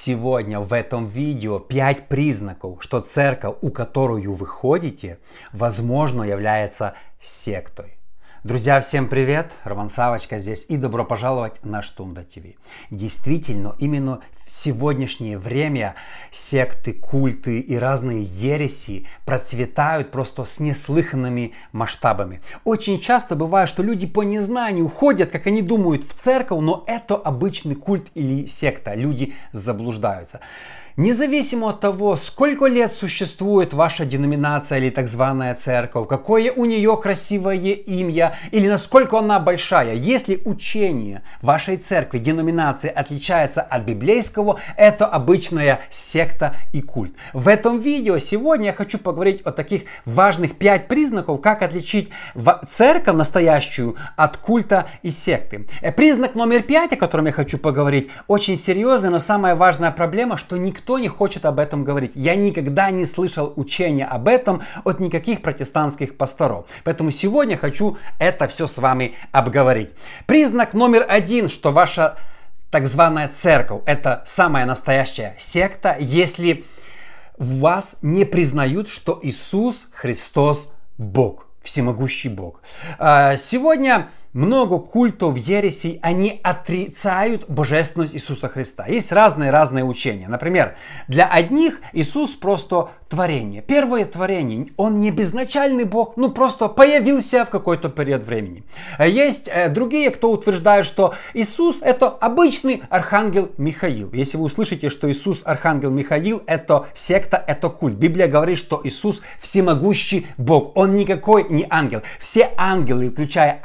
Сегодня в этом видео 5 признаков, что церковь, у которую вы ходите, возможно является сектой. Друзья, всем привет! Роман Савочка здесь и добро пожаловать на Штунда ТВ. Действительно, именно сегодняшнее время секты, культы и разные ереси процветают просто с неслыханными масштабами. Очень часто бывает, что люди по незнанию ходят, как они думают, в церковь, но это обычный культ или секта. Люди заблуждаются. Независимо от того, сколько лет существует ваша деноминация или так званая церковь, какое у нее красивое имя или насколько она большая, если учение вашей церкви, деноминации отличается от библейского, это обычная секта и культ. В этом видео сегодня я хочу поговорить о таких важных пять признаков, как отличить церковь настоящую от культа и секты. Э, признак номер пять, о котором я хочу поговорить, очень серьезный, но самая важная проблема, что никто не хочет об этом говорить. Я никогда не слышал учения об этом от никаких протестантских пасторов. Поэтому сегодня хочу это все с вами обговорить. Признак номер один, что ваша так званая церковь это самая настоящая секта, если вас не признают, что Иисус Христос Бог всемогущий Бог. А, сегодня много культов ересей, они отрицают божественность Иисуса Христа. Есть разные-разные учения. Например, для одних Иисус просто творение. Первое творение. Он не безначальный Бог, ну просто появился в какой-то период времени. Есть э, другие, кто утверждает, что Иисус это обычный архангел Михаил. Если вы услышите, что Иисус архангел Михаил, это секта, это культ. Библия говорит, что Иисус всемогущий Бог. Он никакой не ангел. Все ангелы, включая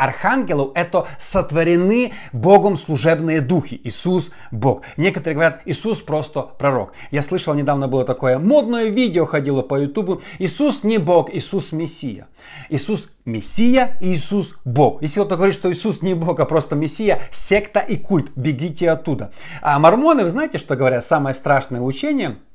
архангелов, это сотворены Богом служебные духи. Иисус Бог. Некоторые говорят, Иисус просто пророк. Я слышал, недавно было такое модное видео, ходила по ютубу. Иисус не Бог, Иисус Мессия. Иисус Мессия, Иисус Бог. Если кто-то говорит, что Иисус не Бог, а просто Мессия, секта и культ, бегите оттуда. А мормоны, вы знаете, что говорят? Самое страшное учение –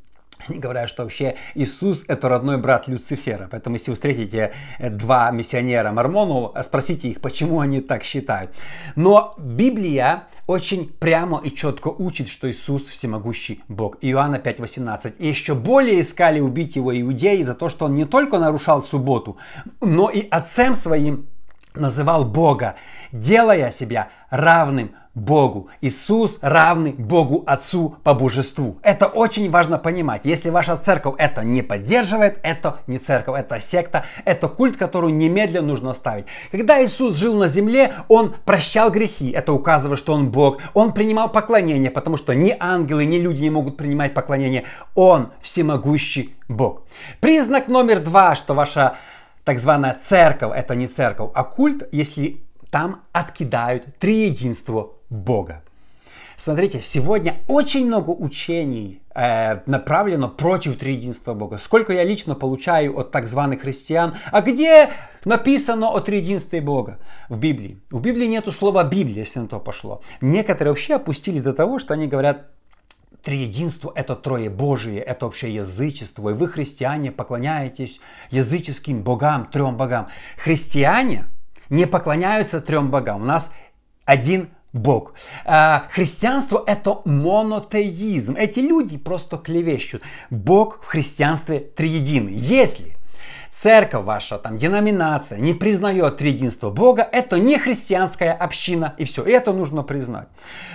они говорят, что вообще Иисус это родной брат Люцифера. Поэтому если вы встретите э, два миссионера мормонов, э, спросите их, почему они так считают. Но Библия очень прямо и четко учит, что Иисус всемогущий Бог. Иоанна 5.18. И еще более искали убить его иудеи за то, что он не только нарушал субботу, но и отцем своим называл Бога, делая себя равным Богу. Иисус равный Богу Отцу по божеству. Это очень важно понимать. Если ваша церковь это не поддерживает, это не церковь, это секта, это культ, которую немедленно нужно оставить. Когда Иисус жил на земле, Он прощал грехи. Это указывает, что Он Бог. Он принимал поклонение, потому что ни ангелы, ни люди не могут принимать поклонение. Он всемогущий Бог. Признак номер два, что ваша так званая церковь, это не церковь, а культ, если там откидают триединство Бога. Смотрите, сегодня очень много учений э, направлено против триединства Бога. Сколько я лично получаю от так званых христиан. А где написано о триединстве Бога? В Библии. В Библии нету слова Библия, если на то пошло. Некоторые вообще опустились до того, что они говорят, Триединство – это трое Божие, это вообще язычество. И вы, христиане, поклоняетесь языческим богам, трем богам. Христиане не поклоняются трем богам. У нас один Бог. А, христианство это монотеизм. Эти люди просто клевещут. Бог в христианстве триединый. Если церковь ваша, там, деноминация не признает триединство Бога, это не христианская община, и все. И это нужно признать.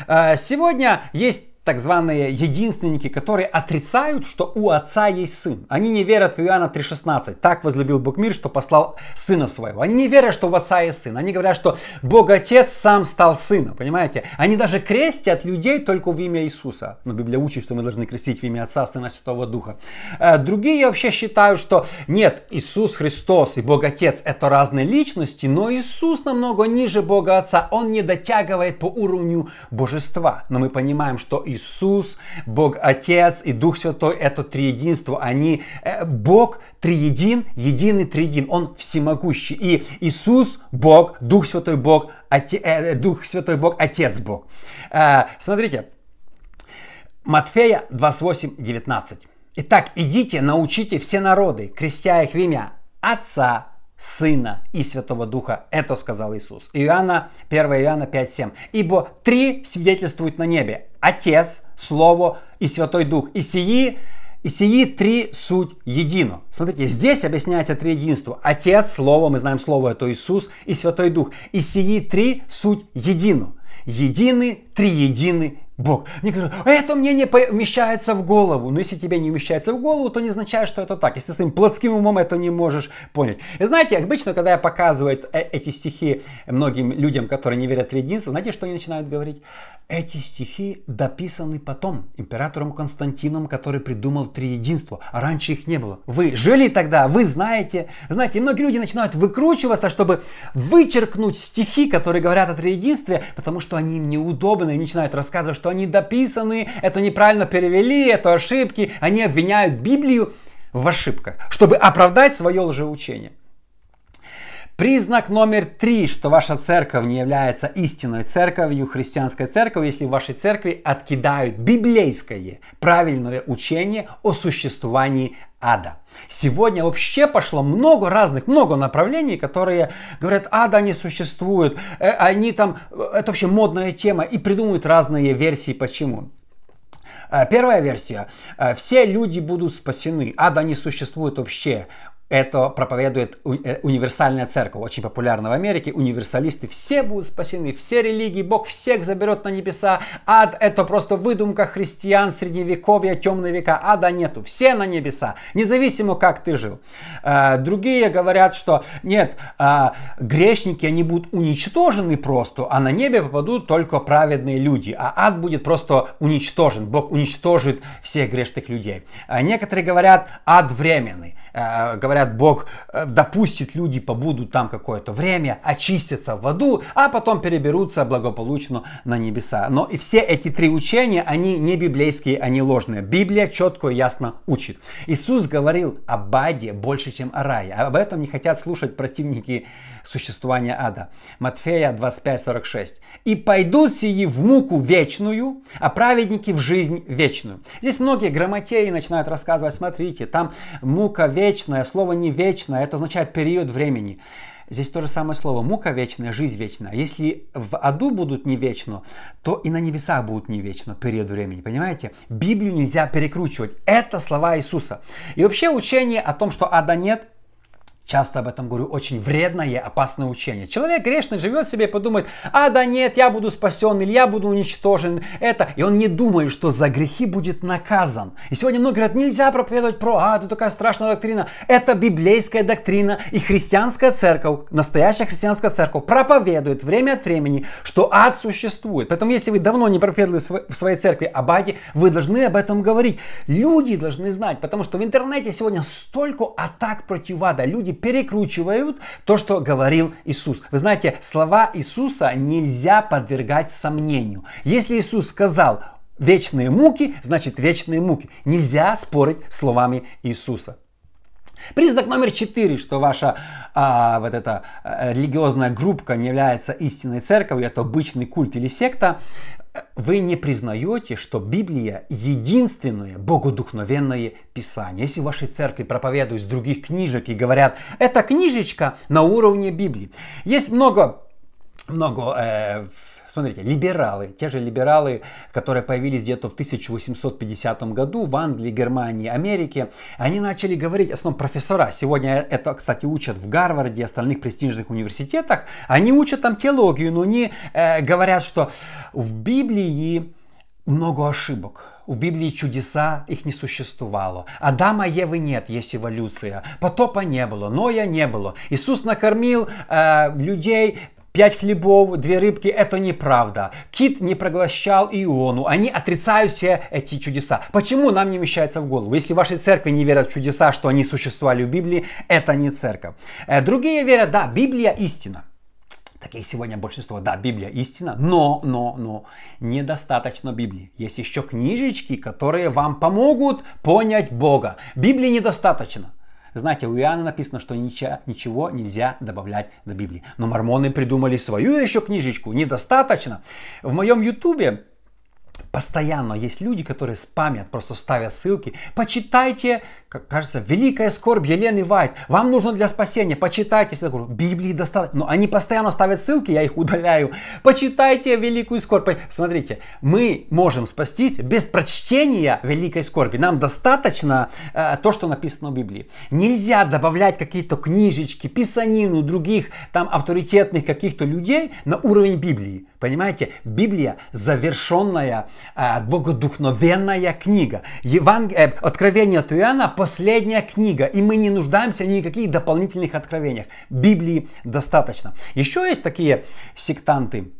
А, сегодня есть так званые единственники, которые отрицают, что у отца есть сын. Они не верят в Иоанна 3.16. Так возлюбил Бог мир, что послал сына своего. Они не верят, что у отца есть сын. Они говорят, что Бог Отец сам стал сыном. Понимаете? Они даже крестят людей только в имя Иисуса. Но Библия учит, что мы должны крестить в имя Отца, Сына, Святого Духа. Э, другие вообще считают, что нет, Иисус Христос и Бог Отец это разные личности, но Иисус намного ниже Бога Отца. Он не дотягивает по уровню божества. Но мы понимаем, что Иисус, Бог Отец и Дух Святой – это триединство. Они, э, Бог триедин, единый триедин. Он всемогущий. И Иисус – Бог, Дух Святой Бог, Оте, э, Дух Святой Бог, Отец Бог. Э, смотрите, Матфея 28, 19. Итак, идите, научите все народы, крестя их в имя Отца, Сына и Святого Духа. Это сказал Иисус. Иоанна, 1 Иоанна 5.7. Ибо три свидетельствуют на небе. Отец, Слово и Святой Дух. И сии и сии три суть едино. Смотрите, здесь объясняется триединство. Отец, Слово, мы знаем Слово, это Иисус и Святой Дух. И сии три суть едино. Едины, триедины Бог. Они говорят, это мне не помещается в голову. Но если тебе не умещается в голову, то не означает, что это так. Если ты своим плотским умом это не можешь понять. И знаете, обычно, когда я показываю э, эти стихи многим людям, которые не верят в единство, знаете, что они начинают говорить? Эти стихи дописаны потом императором Константином, который придумал триединство, а раньше их не было. Вы жили тогда, вы знаете. Знаете, многие люди начинают выкручиваться, чтобы вычеркнуть стихи, которые говорят о триединстве, потому что они им неудобны и начинают рассказывать, что они дописаны, это неправильно перевели, это ошибки. Они обвиняют Библию в ошибках, чтобы оправдать свое лжеучение. Признак номер три, что ваша церковь не является истинной церковью, христианской церковью, если в вашей церкви откидают библейское правильное учение о существовании ада. Сегодня вообще пошло много разных, много направлений, которые говорят, ада не существует, э, они там, э, это вообще модная тема, и придумывают разные версии, почему. Э, первая версия. Все люди будут спасены. Ада не существует вообще. Это проповедует э, универсальная церковь, очень популярна в Америке. Универсалисты все будут спасены, все религии, Бог всех заберет на небеса. Ад это просто выдумка христиан, средневековья, темные века. Ада нету, все на небеса, независимо как ты жил. Э, другие говорят, что нет, э, грешники, они будут уничтожены просто, а на небе попадут только праведные люди. А ад будет просто уничтожен, Бог уничтожит всех грешных людей. Некоторые говорят, ад временный. Говорят, говорят, Бог э, допустит, люди побудут там какое-то время, очистятся в аду, а потом переберутся благополучно на небеса. Но и все эти три учения, они не библейские, они ложные. Библия четко и ясно учит. Иисус говорил об аде больше, чем о рае. Об этом не хотят слушать противники существования ада. Матфея 25:46. «И пойдут сии в муку вечную, а праведники в жизнь вечную». Здесь многие грамотеи начинают рассказывать, смотрите, там мука вечная, слово не вечное, это означает период времени. Здесь то же самое слово. Мука вечная, жизнь вечная. Если в аду будут не вечно, то и на небесах будут не вечно, период времени. Понимаете? Библию нельзя перекручивать. Это слова Иисуса. И вообще учение о том, что ада нет, Часто об этом говорю, очень вредное опасное учение. Человек грешный живет себе и подумает, а да нет, я буду спасен или я буду уничтожен. Это. И он не думает, что за грехи будет наказан. И сегодня многие говорят, нельзя проповедовать про ад, это такая страшная доктрина. Это библейская доктрина. И христианская церковь, настоящая христианская церковь проповедует время от времени, что ад существует. Поэтому если вы давно не проповедовали в своей церкви об аде, вы должны об этом говорить. Люди должны знать, потому что в интернете сегодня столько атак против ада. Люди перекручивают то, что говорил Иисус. Вы знаете, слова Иисуса нельзя подвергать сомнению. Если Иисус сказал вечные муки, значит вечные муки. Нельзя спорить словами Иисуса. Признак номер четыре, что ваша а, вот эта а, религиозная группа не является истинной церковью, это обычный культ или секта, вы не признаете, что Библия единственное богодухновенное писание. Если в вашей церкви проповедуют с других книжек и говорят, это книжечка на уровне Библии. Есть много, много э, Смотрите, либералы, те же либералы, которые появились где-то в 1850 году в Англии, Германии, Америке, они начали говорить, в основном профессора, сегодня это, кстати, учат в Гарварде и остальных престижных университетах, они учат там теологию, но они э, говорят, что в Библии много ошибок. У Библии чудеса, их не существовало. Адама Евы нет, есть эволюция. Потопа не было, Ноя не было. Иисус накормил э, людей Пять хлебов, две рыбки – это неправда. Кит не проглощал Иону. Они отрицают все эти чудеса. Почему нам не вмещается в голову? Если ваши церкви не верят в чудеса, что они существовали в Библии, это не церковь. Э, другие верят, да, Библия истина. Таких сегодня большинство. Да, Библия истина, но, но, но недостаточно Библии. Есть еще книжечки, которые вам помогут понять Бога. Библии недостаточно. Знаете, у Иоанна написано, что ничего нельзя добавлять до Библии. Но мормоны придумали свою еще книжечку. Недостаточно. В моем ютубе Постоянно есть люди, которые спамят, просто ставят ссылки. Почитайте, как кажется, «Великая скорбь Елены Вайт». Вам нужно для спасения. Почитайте. Всегда говорю, Библии достаточно. Но они постоянно ставят ссылки, я их удаляю. Почитайте «Великую скорбь». Смотрите, мы можем спастись без прочтения «Великой скорби». Нам достаточно э, то, что написано в Библии. Нельзя добавлять какие-то книжечки, писанину других там авторитетных каких-то людей на уровень Библии. Понимаете, Библия завершенная, э, богодухновенная книга. Еванг... Э, Откровение от Иоанна последняя книга, и мы не нуждаемся в никаких дополнительных откровениях. Библии достаточно. Еще есть такие сектанты,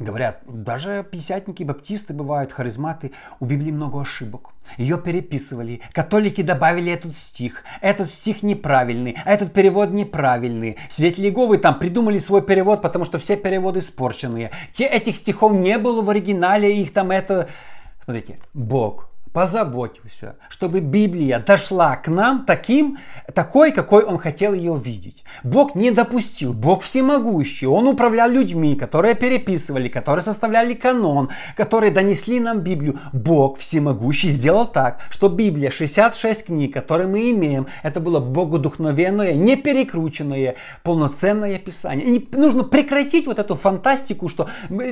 Говорят, даже пятидесятники, баптисты бывают, харизматы, у Библии много ошибок. Ее переписывали, католики добавили этот стих, этот стих неправильный, а этот перевод неправильный. Свидетели Иеговы там придумали свой перевод, потому что все переводы испорченные. Те этих стихов не было в оригинале, их там это... Смотрите, Бог позаботился, чтобы Библия дошла к нам таким, такой, какой Он хотел ее видеть. Бог не допустил, Бог всемогущий, Он управлял людьми, которые переписывали, которые составляли канон, которые донесли нам Библию. Бог всемогущий сделал так, что Библия, 66 книг, которые мы имеем, это было богодухновенное, не перекрученное, полноценное Писание. И нужно прекратить вот эту фантастику, что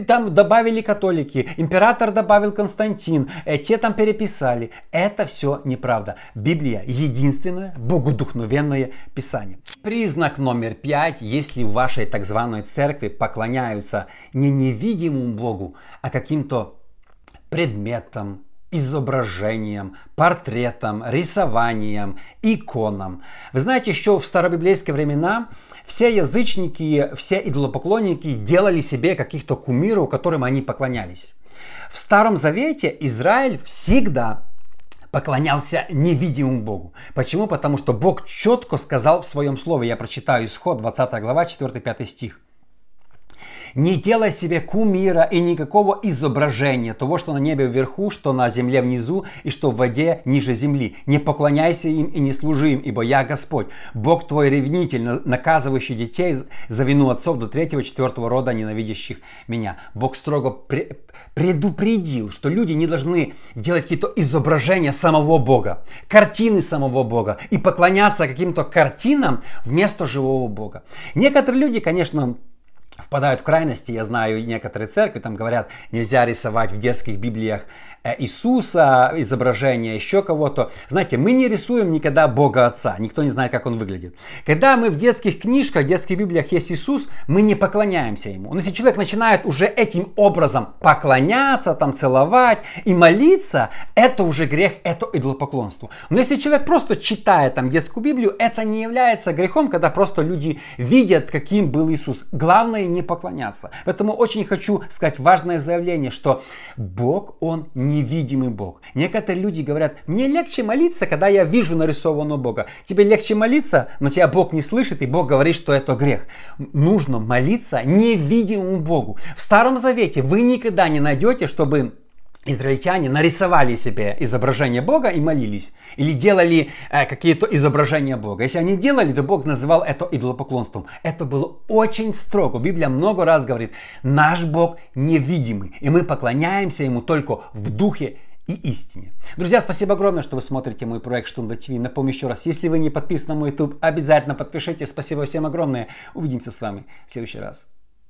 там добавили католики, император добавил Константин, э, те там переписали писали. Это все неправда. Библия единственное богодухновенное писание. Признак номер пять, если в вашей так званой церкви поклоняются не невидимому Богу, а каким-то предметам, изображениям, портретам, рисованиям, иконам. Вы знаете, еще в старобиблейские времена все язычники, все идолопоклонники делали себе каких-то кумиров, которым они поклонялись. В Старом Завете Израиль всегда поклонялся невидимому Богу. Почему? Потому что Бог четко сказал в своем слове, я прочитаю исход 20 глава 4-5 стих. Не делай себе кумира и никакого изображения того, что на небе вверху, что на земле внизу и что в воде ниже земли. Не поклоняйся им и не служи им, ибо я Господь, Бог твой ревнитель, наказывающий детей за вину отцов до третьего, четвертого рода, ненавидящих меня. Бог строго предупредил, что люди не должны делать какие-то изображения самого Бога, картины самого Бога и поклоняться каким-то картинам вместо живого Бога. Некоторые люди, конечно, впадают в крайности. Я знаю, некоторые церкви там говорят, нельзя рисовать в детских библиях э, Иисуса, изображение еще кого-то. Знаете, мы не рисуем никогда Бога Отца, никто не знает, как Он выглядит. Когда мы в детских книжках, в детских библиях есть Иисус, мы не поклоняемся Ему. Но если человек начинает уже этим образом поклоняться, там целовать и молиться, это уже грех, это идолопоклонство. Но если человек просто читает там детскую Библию, это не является грехом, когда просто люди видят, каким был Иисус. Главное не поклоняться. Поэтому очень хочу сказать важное заявление, что Бог, Он невидимый Бог. Некоторые люди говорят, мне легче молиться, когда я вижу нарисованного Бога. Тебе легче молиться, но тебя Бог не слышит, и Бог говорит, что это грех. Нужно молиться невидимому Богу. В Старом Завете вы никогда не найдете, чтобы израильтяне нарисовали себе изображение Бога и молились. Или делали э, какие-то изображения Бога. Если они делали, то Бог называл это идолопоклонством. Это было очень строго. Библия много раз говорит, наш Бог невидимый. И мы поклоняемся Ему только в духе и истине. Друзья, спасибо огромное, что вы смотрите мой проект Штунда ТВ. Напомню еще раз, если вы не подписаны на мой YouTube, обязательно подпишитесь. Спасибо всем огромное. Увидимся с вами в следующий раз.